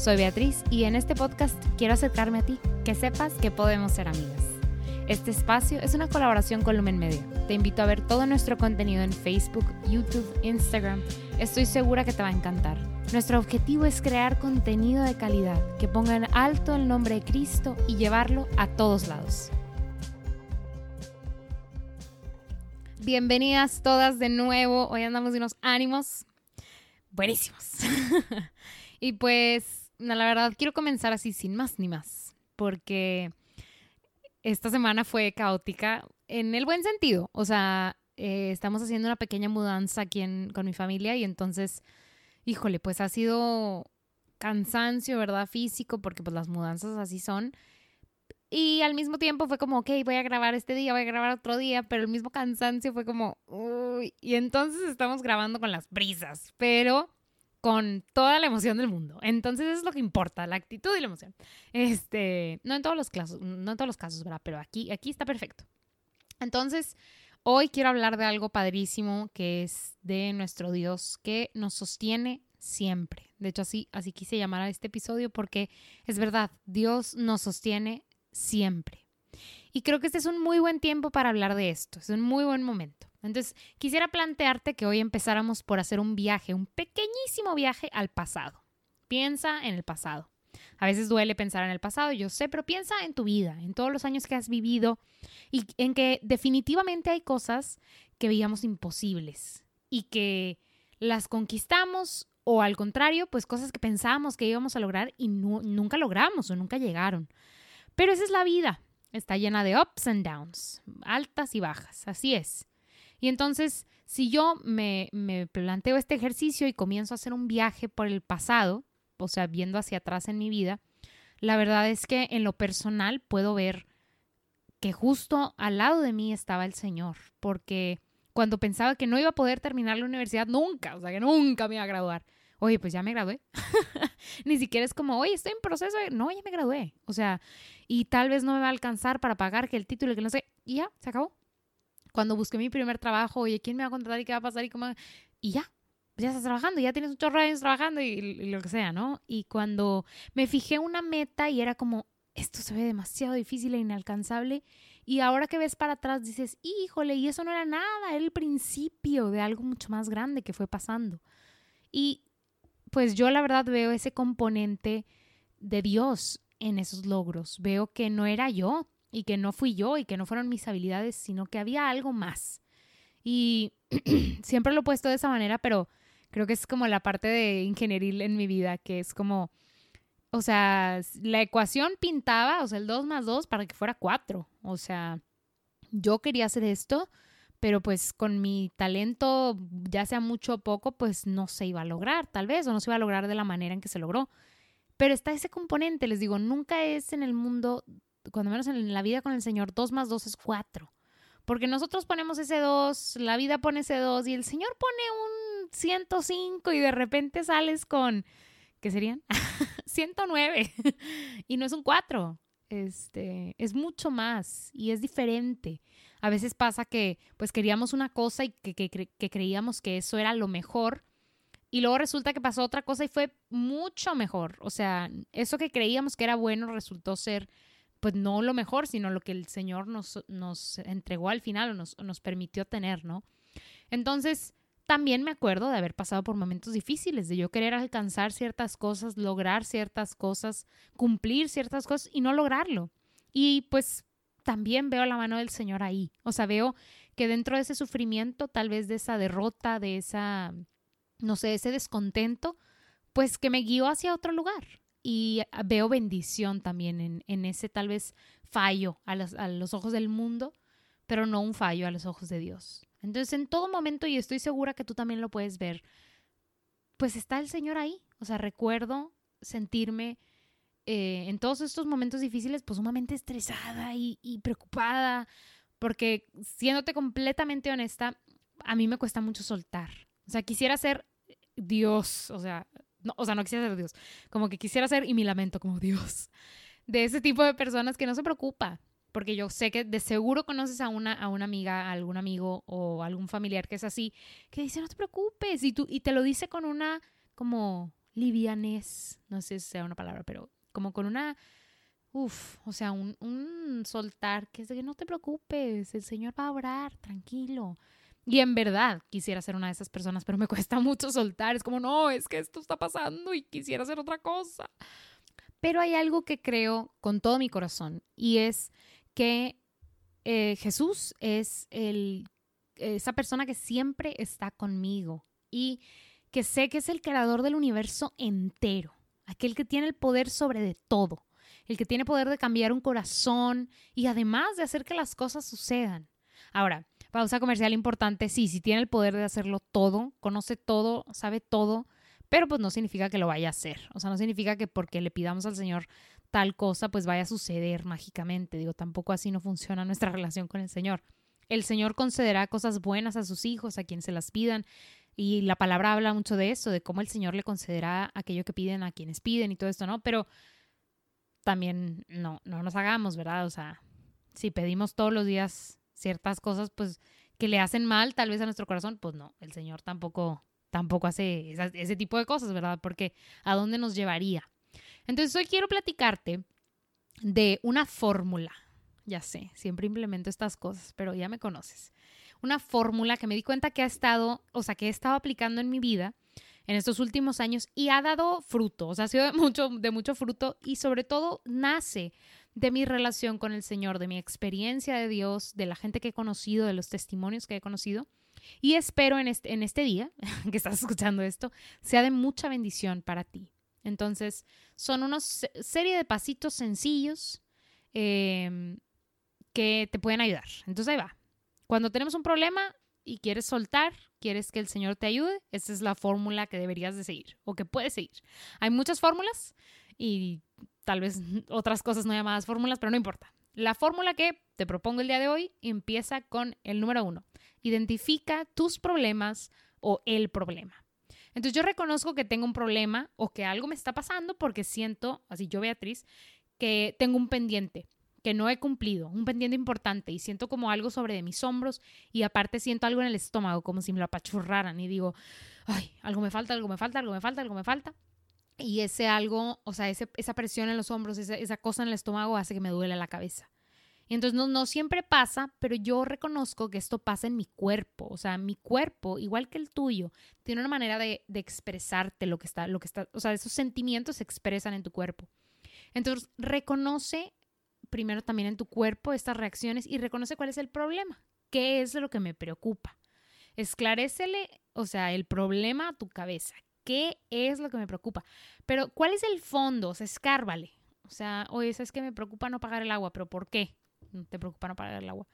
Soy Beatriz y en este podcast quiero acercarme a ti, que sepas que podemos ser amigas. Este espacio es una colaboración con Lumen Media. Te invito a ver todo nuestro contenido en Facebook, YouTube, Instagram. Estoy segura que te va a encantar. Nuestro objetivo es crear contenido de calidad que ponga en alto el nombre de Cristo y llevarlo a todos lados. Bienvenidas todas de nuevo. Hoy andamos de unos ánimos buenísimos. y pues la verdad quiero comenzar así sin más ni más, porque esta semana fue caótica en el buen sentido. O sea, eh, estamos haciendo una pequeña mudanza aquí con mi familia y entonces, híjole, pues ha sido cansancio, ¿verdad? Físico, porque pues las mudanzas así son. Y al mismo tiempo fue como, ok, voy a grabar este día, voy a grabar otro día, pero el mismo cansancio fue como, uy, y entonces estamos grabando con las brisas, pero con toda la emoción del mundo. Entonces eso es lo que importa, la actitud y la emoción. Este, no en todos los casos, no en todos los casos, ¿verdad? Pero aquí, aquí está perfecto. Entonces, hoy quiero hablar de algo padrísimo que es de nuestro Dios que nos sostiene siempre. De hecho, así, así quise llamar a este episodio porque es verdad, Dios nos sostiene siempre. Y creo que este es un muy buen tiempo para hablar de esto, es un muy buen momento. Entonces, quisiera plantearte que hoy empezáramos por hacer un viaje, un pequeñísimo viaje al pasado. Piensa en el pasado. A veces duele pensar en el pasado, yo sé, pero piensa en tu vida, en todos los años que has vivido y en que definitivamente hay cosas que veíamos imposibles y que las conquistamos o al contrario, pues cosas que pensábamos que íbamos a lograr y nunca logramos o nunca llegaron. Pero esa es la vida, está llena de ups and downs, altas y bajas, así es. Y entonces, si yo me, planteo este ejercicio y comienzo a hacer un viaje por el pasado, o sea, viendo hacia atrás en mi vida, la verdad es que en lo personal puedo ver que justo al lado de mí estaba el Señor, porque cuando pensaba que no iba a poder terminar la universidad nunca, o sea, que nunca me iba a graduar. Oye, pues ya me gradué. Ni siquiera es como, oye, estoy en proceso. No, ya me gradué. O sea, y tal vez no me va a alcanzar para pagar que el título, que no sé. Y ya, se acabó cuando busqué mi primer trabajo, oye, ¿quién me va a contratar y qué va a pasar? Y, cómo? y ya, ya estás trabajando, ya tienes un chorro años trabajando y, lo que sea, ¿no? Y cuando me fijé una meta y era como, esto se ve demasiado difícil e inalcanzable, y ahora que ves para atrás dices, híjole, y eso no era nada, era el principio de algo mucho más grande que fue pasando. Y pues yo la verdad veo ese componente de Dios en esos logros, veo que no era yo, y que no fui yo y que no fueron mis habilidades, sino que había algo más. Y siempre lo he puesto de esa manera, pero creo que es como la parte de ingenieril en mi vida, que es como, o sea, la ecuación pintaba, o sea, el 2 más 2 para que fuera 4. O sea, yo quería hacer esto, pero pues con mi talento, ya sea mucho o poco, pues no se iba a lograr, tal vez, o no se iba a lograr de la manera en que se logró. Pero está ese componente, les digo, nunca es en el mundo cuando menos en la vida con el Señor, 2 más 2 es 4. Porque nosotros ponemos ese 2, la vida pone ese 2 y el Señor pone un 105 y de repente sales con, ¿qué serían? 109 y no es un 4. Este, es mucho más y es diferente. A veces pasa que pues queríamos una cosa y que, que creíamos que eso era lo mejor y luego resulta que pasó otra cosa y fue mucho mejor. O sea, eso que creíamos que era bueno resultó ser pues no lo mejor, sino lo que el Señor nos, nos entregó al final o nos, nos permitió tener, ¿no? Entonces, también me acuerdo de haber pasado por momentos difíciles, de yo querer alcanzar ciertas cosas, lograr ciertas cosas, cumplir ciertas cosas y no lograrlo. Y pues también veo la mano del Señor ahí. O sea, veo que dentro de ese sufrimiento, tal vez de esa derrota, de esa, no sé, ese descontento, pues que me guió hacia otro lugar y veo bendición también en, ese tal vez fallo a los, a los ojos del mundo, pero no un fallo a los ojos de Dios. Entonces, en todo momento, y estoy segura que tú también lo puedes ver, pues está el Señor ahí. O sea, recuerdo sentirme eh, en todos estos momentos difíciles, pues sumamente estresada y, y preocupada, porque siéndote completamente honesta, a mí me cuesta mucho soltar. O sea, quisiera ser Dios, o sea, no, o sea, no quisiera ser Dios, como que quisiera ser y mi lamento como Dios, de ese tipo de personas que no se preocupa, porque yo sé que de seguro conoces a una, a una amiga, a algún amigo o algún familiar que es así, que dice, no te preocupes, y, tú, y te lo dice con una como livianez, no sé si sea una palabra, pero como con una, uff, o sea, un, un soltar, que es de que no te preocupes, el Señor va a orar, tranquilo. Y en verdad quisiera ser una de esas personas, pero me cuesta mucho soltar. Es como, no, es que esto está pasando y quisiera hacer otra cosa. Pero hay algo que creo con todo mi corazón y es que eh, Jesús es el, esa persona que siempre está conmigo y que sé que es el creador del universo entero, aquel que tiene el poder sobre de todo, el que tiene poder de cambiar un corazón y además de hacer que las cosas sucedan. Ahora, pausa comercial importante, sí, sí tiene el poder de hacerlo todo, conoce todo, sabe todo, pero pues no significa que lo vaya a hacer. O sea, no significa que porque le pidamos al Señor tal cosa, pues vaya a suceder mágicamente. Digo, tampoco así no funciona nuestra relación con el Señor. El Señor concederá cosas buenas a sus hijos, a quienes se las pidan. Y la palabra habla mucho de eso, de cómo el Señor le concederá aquello que piden a quienes piden y todo esto, ¿no? Pero también no, no nos hagamos, ¿verdad? O sea, si pedimos todos los días ciertas cosas, pues, que le hacen mal tal vez a nuestro corazón, pues no, el Señor tampoco, tampoco hace ese tipo de cosas, ¿verdad? Porque ¿a dónde nos llevaría? Entonces hoy quiero platicarte de una fórmula. Ya sé, siempre implemento estas cosas, pero ya me conoces. Una fórmula que me di cuenta que ha estado, o sea, que he estado aplicando en mi vida en estos últimos años y ha dado fruto, o sea, ha sido de mucho, de mucho fruto y sobre todo nace de mi relación con el Señor, de mi experiencia de Dios, de la gente que he conocido, de los testimonios que he conocido. Y espero en este, este día que estás escuchando esto, sea de mucha bendición para ti. Entonces, son una serie de pasitos sencillos em, que te pueden ayudar. Entonces, ahí va. Cuando tenemos un problema y quieres soltar, quieres que el Señor te ayude, esa es la fórmula que deberías de seguir o que puedes seguir. Hay muchas fórmulas y tal vez otras cosas no llamadas fórmulas, pero no importa. La fórmula que te propongo el día de hoy empieza con el número uno. Identifica tus problemas o el problema. Entonces yo reconozco que tengo un problema o que algo me está pasando porque siento, así yo Beatriz, que tengo un pendiente que no he cumplido, un pendiente importante y siento como algo sobre de mis hombros y aparte siento algo en el estómago como si me lo apachurraran y digo, ay, algo me falta, algo me falta, algo me falta, algo me falta. Y ese algo, o sea, esa presión en los hombros, esa, cosa en el estómago hace que me duele la cabeza. Y entonces no, siempre pasa, pero yo reconozco que esto pasa en mi cuerpo. O sea, mi cuerpo, igual que el tuyo, tiene una manera de, de expresarte lo que está, lo que está, o sea, esos sentimientos se expresan en tu cuerpo. Entonces, reconoce primero también en tu cuerpo estas reacciones y reconoce cuál es el problema. ¿Qué es lo que me preocupa? Esclarécele, o sea, el problema a tu cabeza. ¿Qué es lo que me preocupa? Pero, ¿cuál es el fondo? O sea, escárvale. O sea, oye, es que me preocupa no pagar el agua, pero ¿por qué? ¿Te preocupa no pagar el agua?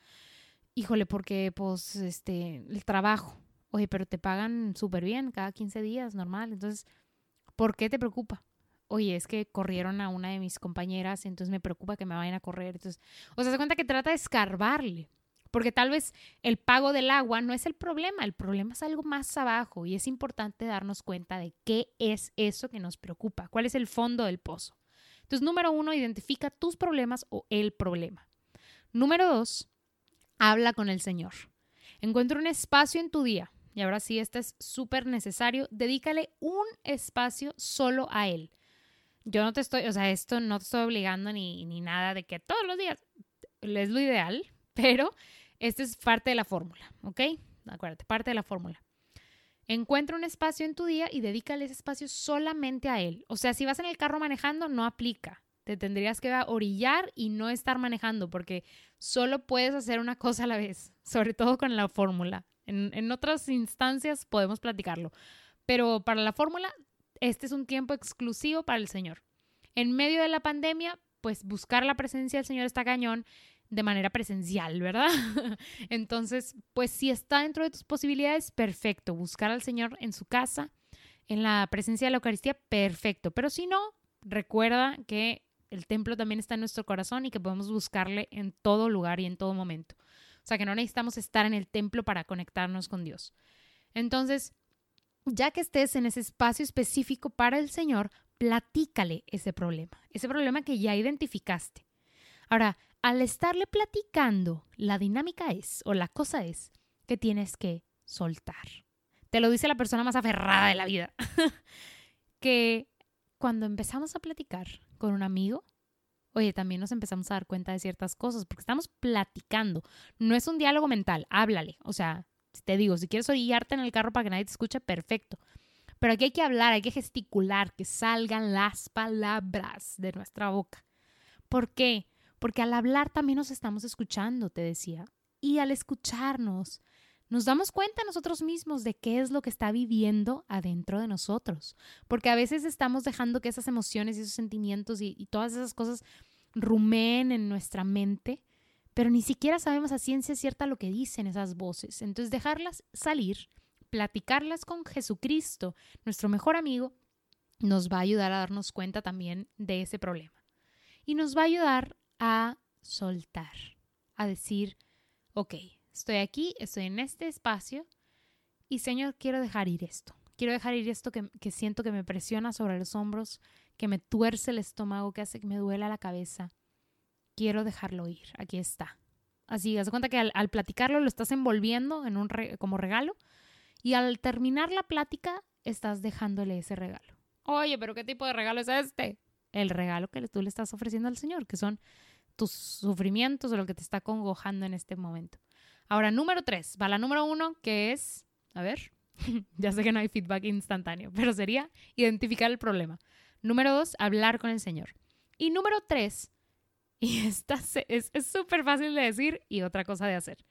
Híjole, porque, pues, este, el trabajo. Oye, pero te pagan súper bien cada 15 días, normal. Entonces, ¿por qué te preocupa? Oye, es que corrieron a una de mis compañeras, entonces me preocupa que me vayan a correr. Entonces, o sea, se cuenta que trata de escarbarle. Porque tal vez el pago del agua no es el problema, el problema es algo más abajo y es importante darnos cuenta de qué es eso que nos preocupa, cuál es el fondo del pozo. Entonces, número uno, identifica tus problemas o el problema. Número dos, habla con el Señor. Encuentra un espacio en tu día, y ahora sí, este es súper necesario, dedícale un espacio solo a Él. Yo no te estoy, o sea, esto no te estoy obligando ni, ni nada de que todos los días es lo ideal, pero esta es parte de la fórmula, ¿ok? Acuérdate, parte de la fórmula. Encuentra un espacio en tu día y dedícale ese espacio solamente a él. O sea, si vas en el carro manejando, no aplica. Te tendrías que orillar y no estar manejando porque solo puedes hacer una cosa a la vez, sobre todo con la fórmula. En, en otras instancias podemos platicarlo, pero para la fórmula, este es un tiempo exclusivo para el Señor. En medio de la pandemia, pues buscar la presencia del Señor está cañón de manera presencial, ¿verdad? Entonces, pues si está dentro de tus posibilidades, perfecto. Buscar al Señor en su casa, en la presencia de la Eucaristía, perfecto. Pero si no, recuerda que el templo también está en nuestro corazón y que podemos buscarle en todo lugar y en todo momento. O sea, que no necesitamos estar en el templo para conectarnos con Dios. Entonces, ya que estés en ese espacio específico para el Señor, platícale ese problema, ese problema que ya identificaste. Ahora, al estarle platicando, la dinámica es, o la cosa es, que tienes que soltar. Te lo dice la persona más aferrada de la vida. que cuando empezamos a platicar con un amigo, oye, también nos empezamos a dar cuenta de ciertas cosas, porque estamos platicando. No es un diálogo mental, háblale. O sea, te digo, si quieres orillarte en el carro para que nadie te escuche, perfecto. Pero aquí hay que hablar, hay que gesticular, que salgan las palabras de nuestra boca. ¿Por qué? Porque al hablar también nos estamos escuchando, te decía. Y al escucharnos, nos damos cuenta nosotros mismos de qué es lo que está viviendo adentro de nosotros. Porque a veces estamos dejando que esas emociones y esos sentimientos y, todas esas cosas rumeen en nuestra mente, pero ni siquiera sabemos a ciencia cierta lo que dicen esas voces. Entonces dejarlas salir platicarlas con Jesucristo, nuestro mejor amigo, nos va a ayudar a darnos cuenta también de ese problema. Y nos va a ayudar a soltar, a decir, ok, estoy aquí, estoy en este espacio y Señor, quiero dejar ir esto. Quiero dejar ir esto que, siento que me presiona sobre los hombros, que me tuerce el estómago, que hace que me duela la cabeza. Quiero dejarlo ir. Aquí está. Así, haz cuenta que al, platicarlo lo estás envolviendo en un como regalo y al terminar la plática, estás dejándole ese regalo. Oye, pero ¿qué tipo de regalo es este? El regalo que tú le estás ofreciendo al Señor, que son tus sufrimientos o lo que te está congojando en este momento. Ahora, número tres, va la número uno, que es, a ver, ya sé que no hay feedback instantáneo, pero sería identificar el problema. Número dos, hablar con el Señor. Y número tres, y esta es súper fácil de decir y otra cosa de hacer,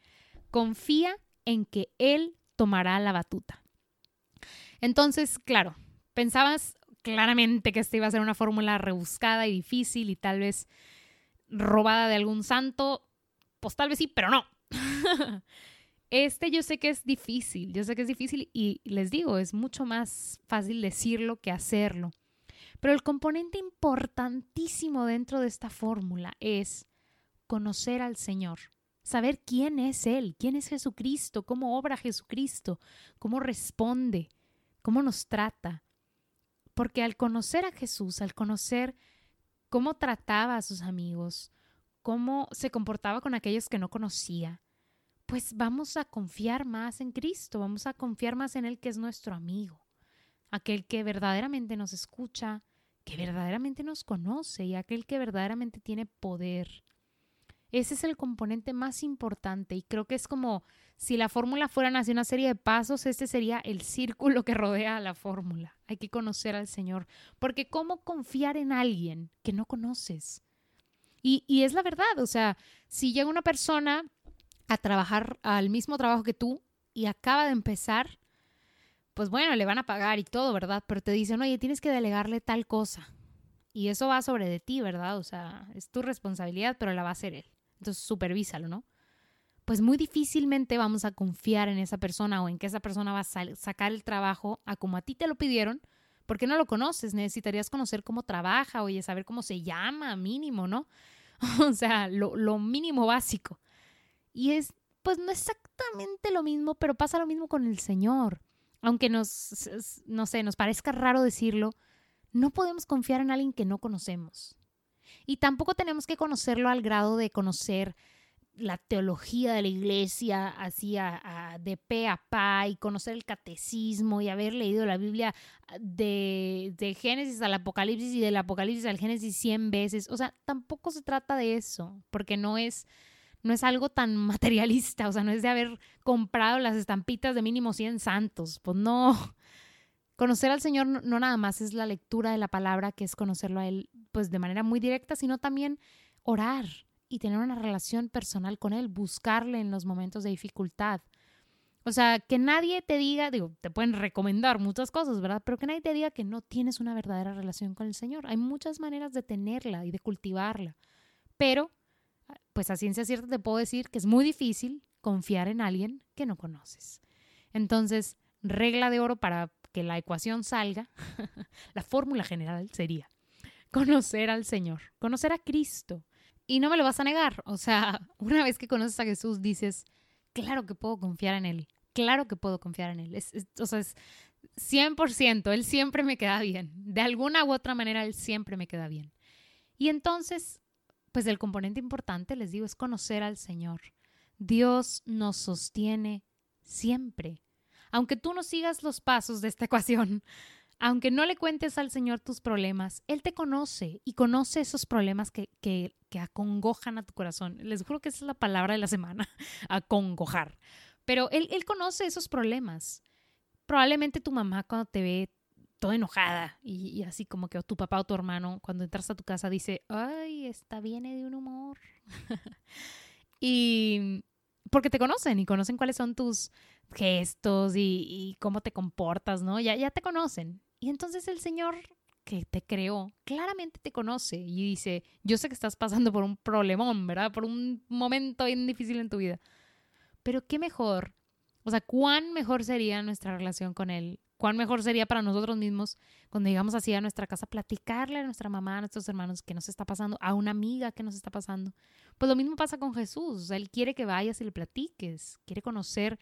confía en que Él tomará la batuta. Entonces, claro, pensabas claramente que esta iba a ser una fórmula rebuscada y difícil y tal vez robada de algún santo. Pues tal vez sí, pero no. Este yo sé que es difícil, yo sé que es difícil y les digo, es mucho más fácil decirlo que hacerlo. Pero el componente importantísimo dentro de esta fórmula es conocer al Señor saber quién es Él, quién es Jesucristo, cómo obra Jesucristo, cómo responde, cómo nos trata. Porque al conocer a Jesús, al conocer cómo trataba a sus amigos, cómo se comportaba con aquellos que no conocía, pues vamos a confiar más en Cristo, vamos a confiar más en Él que es nuestro amigo, aquel que verdaderamente nos escucha, que verdaderamente nos conoce y aquel que verdaderamente tiene poder. Ese es el componente más importante y creo que es como si la fórmula fuera así una serie de pasos, este sería el círculo que rodea a la fórmula. Hay que conocer al Señor, porque ¿cómo confiar en alguien que no conoces? Y, y es la verdad, o sea, si llega una persona a trabajar al mismo trabajo que tú y acaba de empezar, pues bueno, le van a pagar y todo, ¿verdad? Pero te dicen, oye, tienes que delegarle tal cosa. Y eso va sobre de ti, ¿verdad? O sea, es tu responsabilidad, pero la va a hacer él entonces supervísalo, ¿no? Pues muy difícilmente vamos a confiar en esa persona o en que esa persona va a sacar el trabajo a como a ti te lo pidieron, porque no lo conoces, necesitarías conocer cómo trabaja, oye, saber cómo se llama, mínimo, ¿no? o sea, lo, lo mínimo básico. Y es, pues no exactamente lo mismo, pero pasa lo mismo con el Señor. Aunque nos, no sé, nos parezca raro decirlo, no podemos confiar en alguien que no conocemos. Y tampoco tenemos que conocerlo al grado de conocer la teología de la iglesia así de pe a pa y conocer el catecismo y haber leído la Biblia de, de, Génesis al Apocalipsis y del Apocalipsis al Génesis 100 veces. O sea, tampoco se trata de eso, porque no es, no es algo tan materialista, o sea, no es de haber comprado las estampitas de mínimo 100 santos, pues no. Conocer al Señor no, nada más es la lectura de la palabra, que es conocerlo a Él pues de manera muy directa, sino también orar y tener una relación personal con Él, buscarle en los momentos de dificultad. O sea, que nadie te diga, te pueden recomendar muchas cosas, ¿verdad? Pero que nadie te diga que no tienes una verdadera relación con el Señor. Hay muchas maneras de tenerla y de cultivarla. Pero, pues a ciencia cierta te puedo decir que es muy difícil confiar en alguien que no conoces. Entonces, regla de oro para que la ecuación salga, la fórmula general sería, conocer al Señor, conocer a Cristo. Y no me lo vas a negar. O sea, una vez que conoces a Jesús, dices, claro que puedo confiar en Él. Claro que puedo confiar en Él. o sea, es 100%. Él siempre me queda bien. De alguna u otra manera, Él siempre me queda bien. Y entonces, pues el componente importante, les digo, es conocer al Señor. Dios nos sostiene siempre. Aunque tú no sigas los pasos de esta ecuación, aunque no le cuentes al Señor tus problemas, Él te conoce y conoce esos problemas que, que, acongojan a tu corazón. Les juro que esa es la palabra de la semana, acongojar. Pero él, él conoce esos problemas. Probablemente tu mamá cuando te ve toda enojada y, y, así como que tu papá o tu hermano cuando entras a tu casa dice, ay, esta viene de un humor. y porque te conocen y conocen cuáles son tus gestos y, y, cómo te comportas, ¿no? Ya, ya te conocen. Y entonces el Señor que te creó claramente te conoce y dice, yo sé que estás pasando por un problemón, ¿verdad? Por un momento bien difícil en tu vida. Pero qué mejor, o sea, cuán mejor sería nuestra relación con Él, cuán mejor sería para nosotros mismos cuando llegamos así a nuestra casa, platicarle a nuestra mamá, a nuestros hermanos qué nos está pasando, a una amiga qué nos está pasando. Pues lo mismo pasa con Jesús, Él quiere que vayas y le platiques, quiere conocer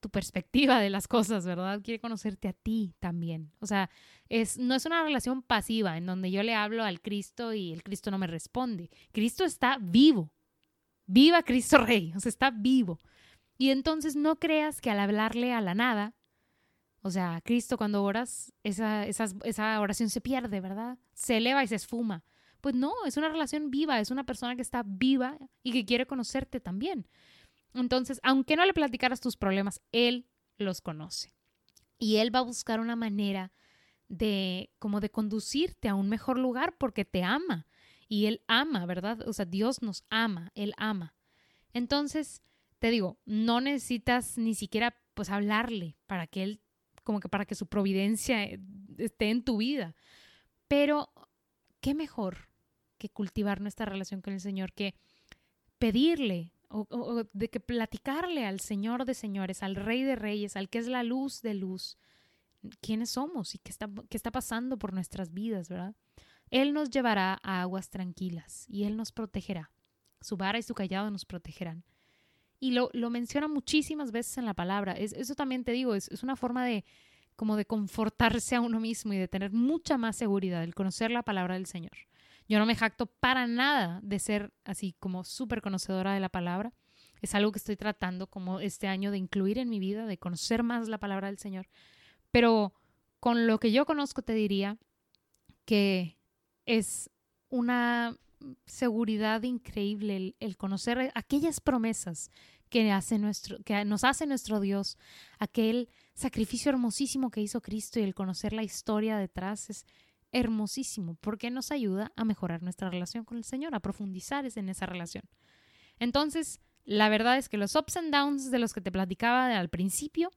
tu perspectiva de las cosas, ¿verdad? Quiere conocerte a ti también. O sea, es, no es una relación pasiva en donde yo le hablo al Cristo y el Cristo no me responde. Cristo está vivo. Viva Cristo Rey, o sea, está vivo. Y entonces no creas que al hablarle a la nada, o sea, Cristo cuando oras, esa, esa oración se pierde, ¿verdad? Se eleva y se esfuma. Pues no, es una relación viva, es una persona que está viva y que quiere conocerte también. Entonces, aunque no le platicaras tus problemas, él los conoce. Y él va a buscar una manera de como de conducirte a un mejor lugar porque te ama. Y él ama, ¿verdad? O sea, Dios nos ama, él ama. Entonces, te digo, no necesitas ni siquiera pues hablarle para que él como que para que su providencia eh, esté en tu vida. Pero qué mejor que cultivar nuestra relación con el Señor que pedirle o, de que platicarle al Señor de señores, al Rey de Reyes, al que es la luz de luz, quiénes somos y qué está, qué está pasando por nuestras vidas, ¿verdad? Él nos llevará a aguas tranquilas y Él nos protegerá. Su vara y su callado nos protegerán. Y lo, lo menciona muchísimas veces en la palabra. Es, eso también te digo, es, es una forma de como de confortarse a uno mismo y de tener mucha más seguridad, el conocer la palabra del Señor. Yo no me jacto para nada de ser así como súper conocedora de la palabra. Es algo que estoy tratando como este año de incluir en mi vida, de conocer más la palabra del Señor. Pero con lo que yo conozco te diría que es una seguridad increíble el, conocer aquellas promesas que, hace nuestro, que nos hace nuestro Dios, aquel sacrificio hermosísimo que hizo Cristo y el conocer la historia detrás es, hermosísimo porque nos ayuda a mejorar nuestra relación con el Señor, a profundizar en esa relación. Entonces, la verdad es que los ups and downs de los que te platicaba al principio,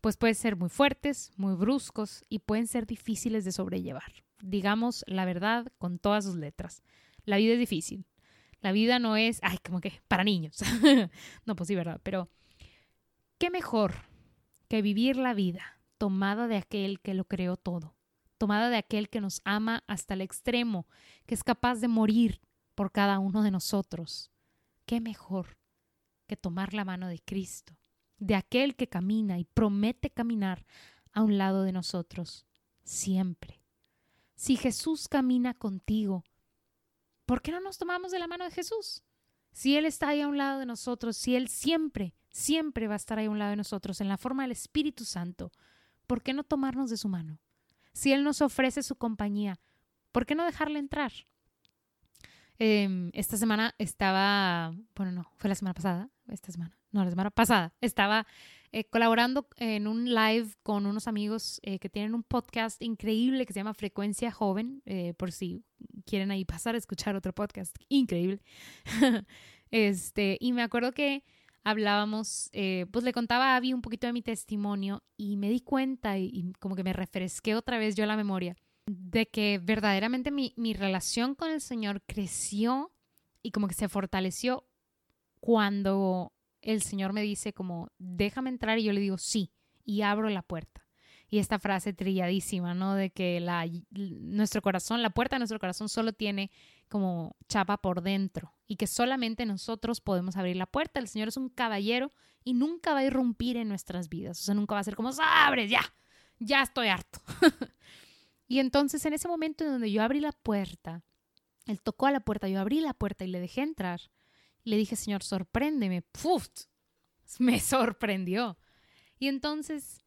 pues pueden ser muy fuertes, muy bruscos y pueden ser difíciles de sobrellevar. Digamos la verdad con todas sus letras. La vida es difícil. La vida no es, ay, como que para niños. no, pues sí, ¿verdad? Pero, ¿qué mejor que vivir la vida tomada de aquel que lo creó todo? Tomada de aquel que nos ama hasta el extremo, que es capaz de morir por cada uno de nosotros. ¿Qué mejor que tomar la mano de Cristo, de aquel que camina y promete caminar a un lado de nosotros, siempre? Si Jesús camina contigo, ¿por qué no nos tomamos de la mano de Jesús? Si Él está ahí a un lado de nosotros, si Él siempre, siempre va a estar ahí a un lado de nosotros en la forma del Espíritu Santo, ¿por qué no tomarnos de su mano? Si Él nos ofrece su compañía, ¿por qué no dejarle entrar? Em, esta semana estaba, bueno, no, fue la semana pasada, esta semana, no, la semana pasada, estaba eh, colaborando en un live con unos amigos eh, que tienen un podcast increíble que se llama Frecuencia Joven, eh, por si quieren ahí pasar a escuchar otro podcast increíble. este, y me acuerdo que hablábamos, eh, pues le contaba a Abby un poquito de mi testimonio y me di cuenta y, como que me refresqué otra vez yo la memoria de que verdaderamente mi, mi relación con el Señor creció y como que se fortaleció cuando el Señor me dice como, déjame entrar y yo le digo sí y abro la puerta. Y esta frase trilladísima, ¿no? De que la, nuestro corazón, la puerta de nuestro corazón solo tiene como chapa por dentro y que solamente nosotros podemos abrir la puerta. El Señor es un caballero y nunca va a irrumpir en nuestras vidas. O sea, nunca va a ser como, abres ya, ya estoy harto. y entonces en ese momento en donde yo abrí la puerta, Él tocó a la puerta, yo abrí la puerta y le dejé entrar. Le dije, Señor, sorpréndeme. ¡Puf! Me sorprendió. Y entonces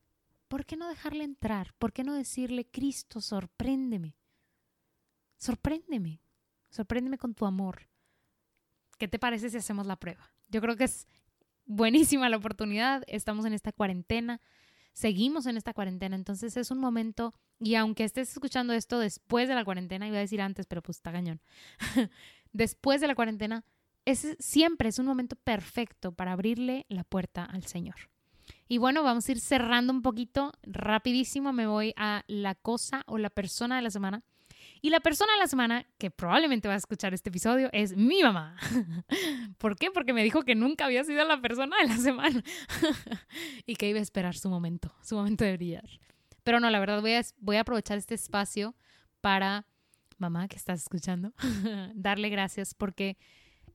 ¿por qué no dejarle entrar? ¿Por qué no decirle, Cristo, sorpréndeme? Sorpréndeme, sorpréndeme con tu amor. ¿Qué te parece si hacemos la prueba? Yo creo que es buenísima la oportunidad. Estamos en esta cuarentena, seguimos en esta cuarentena, entonces es un momento, y aunque estés escuchando esto después de la cuarentena, iba a decir antes, pero pues está cañón, después de la cuarentena, es, siempre es un momento perfecto para abrirle la puerta al Señor. Y bueno, vamos a ir cerrando un poquito, rapidísimo me voy a la cosa o la persona de la semana. Y la persona de la semana, que probablemente va a escuchar este episodio, es mi mamá. ¿Por qué? Porque me dijo que nunca había sido la persona de la semana y que iba a esperar su momento, su momento de brillar. Pero no, la verdad voy a, voy a aprovechar este espacio para, mamá que estás escuchando, darle gracias porque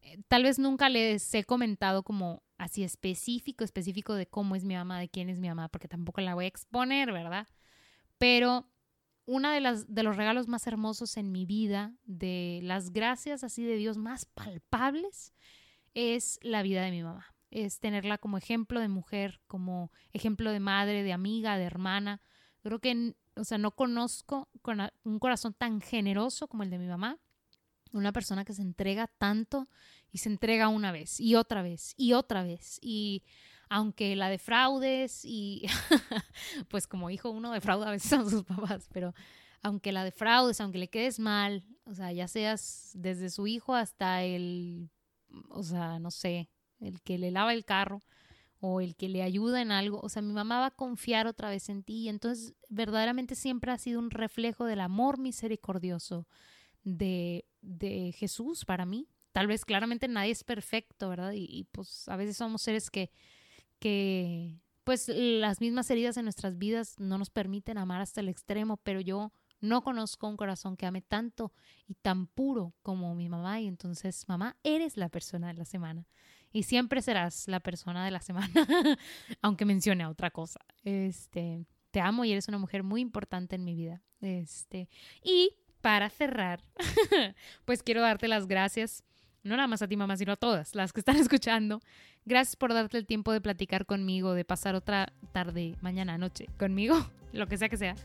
eh, tal vez nunca les he comentado como así específico, específico de cómo es mi mamá, de quién es mi mamá, porque tampoco la voy a exponer, ¿verdad? Pero una de las de los regalos más hermosos en mi vida, de las gracias así de Dios más palpables, es la vida de mi mamá. Es tenerla como ejemplo de mujer, como ejemplo de madre, de amiga, de hermana. Creo que, o sea, no conozco con un corazón tan generoso como el de mi mamá. Una persona que se entrega tanto y se entrega una vez y otra vez y otra vez. Y aunque la defraudes y pues como hijo uno defrauda a veces a sus papás, pero aunque la defraudes, aunque le quedes mal, o sea, ya seas desde su hijo hasta el, o sea, no sé, el que le lava el carro o el que le ayuda en algo, o sea, mi mamá va a confiar otra vez en ti y entonces verdaderamente siempre ha sido un reflejo del amor misericordioso de, de Jesús para mí tal vez claramente nadie es perfecto, ¿verdad? Y, pues a veces somos seres que, que, pues las mismas heridas en nuestras vidas no nos permiten amar hasta el extremo, pero yo no conozco un corazón que ame tanto y tan puro como mi mamá y entonces, mamá, eres la persona de la semana y siempre serás la persona de la semana, aunque mencione otra cosa. Este, te amo y eres una mujer muy importante en mi vida. Este, y para cerrar, pues quiero darte las gracias no nada más a ti mamá, sino a todas las que están escuchando. Gracias por darte el tiempo de platicar conmigo, de pasar otra tarde, mañana, noche conmigo, lo que sea que sea.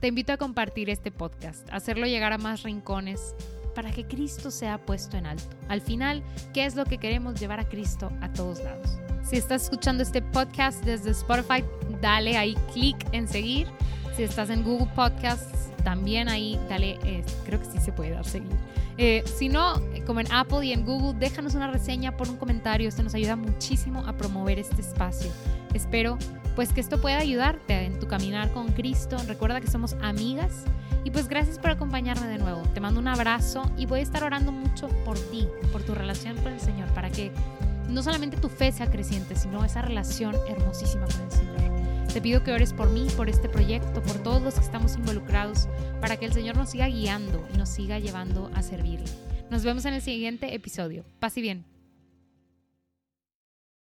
Te invito a compartir este podcast, hacerlo llegar a más rincones para que Cristo sea puesto en alto. Al final, ¿qué es lo que queremos llevar a Cristo a todos lados? Si estás escuchando este podcast desde Spotify, dale ahí clic en seguir. Si estás en Google Podcasts, también ahí dale, eh, creo que sí se puede dar seguir. Eh, si no, como en Apple y en Google, déjanos una reseña por un comentario. Esto nos ayuda muchísimo a promover este espacio. Espero pues que esto pueda ayudarte en tu caminar con Cristo. Recuerda que somos amigas. Y pues gracias por acompañarme de nuevo. Te mando un abrazo y voy a estar orando mucho por ti, por tu relación con el Señor, para que no solamente tu fe sea creciente, sino esa relación hermosísima con el Señor. Te pido que ores por mí, por este proyecto, por todos los que estamos involucrados, para que el Señor nos siga guiando y nos siga llevando a servirle. Nos vemos en el siguiente episodio. Paz y bien.